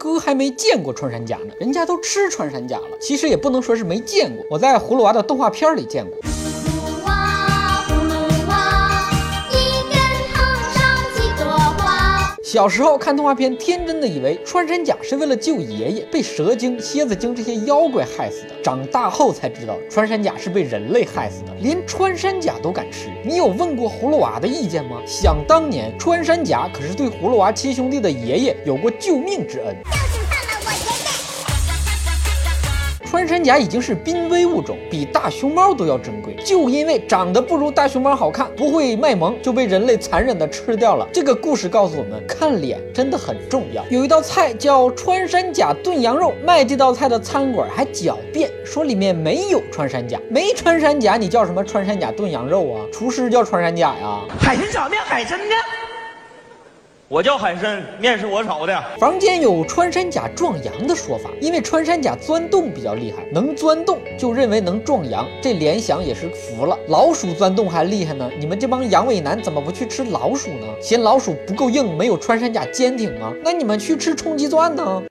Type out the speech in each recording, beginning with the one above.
哥还没见过穿山甲呢，人家都吃穿山甲了。其实也不能说是没见过，我在葫芦娃的动画片里见过。小时候看动画片，天真的以为穿山甲是为了救爷爷，被蛇精、蝎子精这些妖怪害死的。长大后才知道，穿山甲是被人类害死的，连穿山甲都敢吃。你有问过葫芦娃的意见吗？想当年，穿山甲可是对葫芦娃亲兄弟的爷爷有过救命之恩。穿山甲已经是濒危物种，比大熊猫都要珍贵。就因为长得不如大熊猫好看，不会卖萌，就被人类残忍的吃掉了。这个故事告诉我们，看脸真的很重要。有一道菜叫穿山甲炖羊肉，卖这道菜的餐馆还狡辩说里面没有穿山甲，没穿山甲，你叫什么穿山甲炖羊肉啊？厨师叫穿山甲呀？海参炒面，海参呢？我叫海参，面是我炒的。房间有穿山甲壮阳的说法，因为穿山甲钻洞比较厉害，能钻洞就认为能壮阳，这联想也是服了。老鼠钻洞还厉害呢，你们这帮阳痿男怎么不去吃老鼠呢？嫌老鼠不够硬，没有穿山甲坚挺吗？那你们去吃冲击钻呢？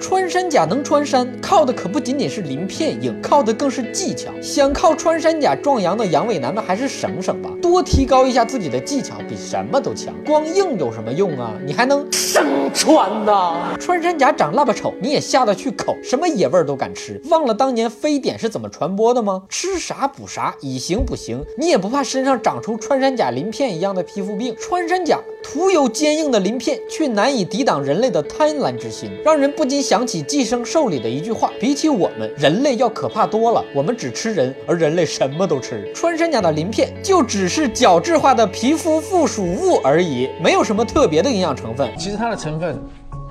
穿山甲能穿山，靠的可不仅仅是鳞片硬，靠的更是技巧。想靠穿山甲壮阳的阳痿男们还是省省吧，多提高一下自己的技巧，比什么都强。光硬有什么用啊？你还能生穿呐！穿山甲长那么丑，你也下得去口，什么野味儿都敢吃。忘了当年非典是怎么传播的吗？吃啥补啥，以形补形。你也不怕身上长出穿山甲鳞片一样的皮肤病？穿山甲徒有坚硬的鳞片，却难以抵挡人类的贪婪之心，让人不禁想起《寄生兽》里的一句话：比起我们，人类要可怕多了。我们只吃人，而人类什么都吃。穿山甲的鳞片就只是角质化的皮肤附属物而已，没有什么特别的营养成分。其实它的成分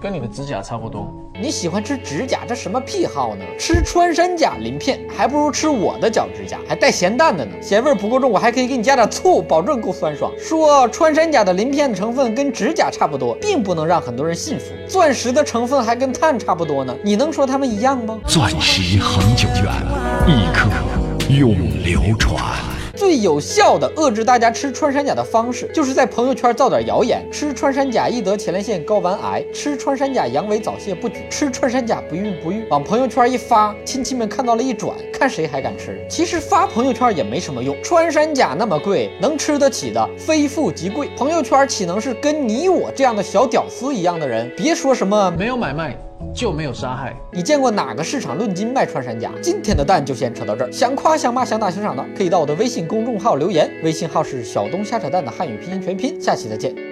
跟你的指甲差不多。你喜欢吃指甲，这什么癖好呢？吃穿山甲鳞片，还不如吃我的脚指甲，还带咸蛋的呢。咸味儿不够重，我还可以给你加点醋，保证够酸爽。说穿山甲的鳞片的成分跟指甲差不多，并不能让很多人信服。钻石的成分还跟碳差不多呢，你能说它们一样吗？钻石恒久远，一颗永流传。最有效的遏制大家吃穿山甲的方式，就是在朋友圈造点谣言：吃穿山甲易得前列腺睾丸癌，吃穿山甲阳痿早泄不举，吃穿山甲不孕不育。往朋友圈一发，亲戚们看到了一转，看谁还敢吃。其实发朋友圈也没什么用，穿山甲那么贵，能吃得起的非富即贵。朋友圈岂能是跟你我这样的小屌丝一样的人？别说什么没有买卖就没有杀害。你见过哪个市场论斤卖穿山甲？今天的蛋就先扯到这儿，想夸想骂想打想赏的，可以到我的微信公众号留言，微信号是小东瞎扯淡的汉语拼音全拼。下期再见。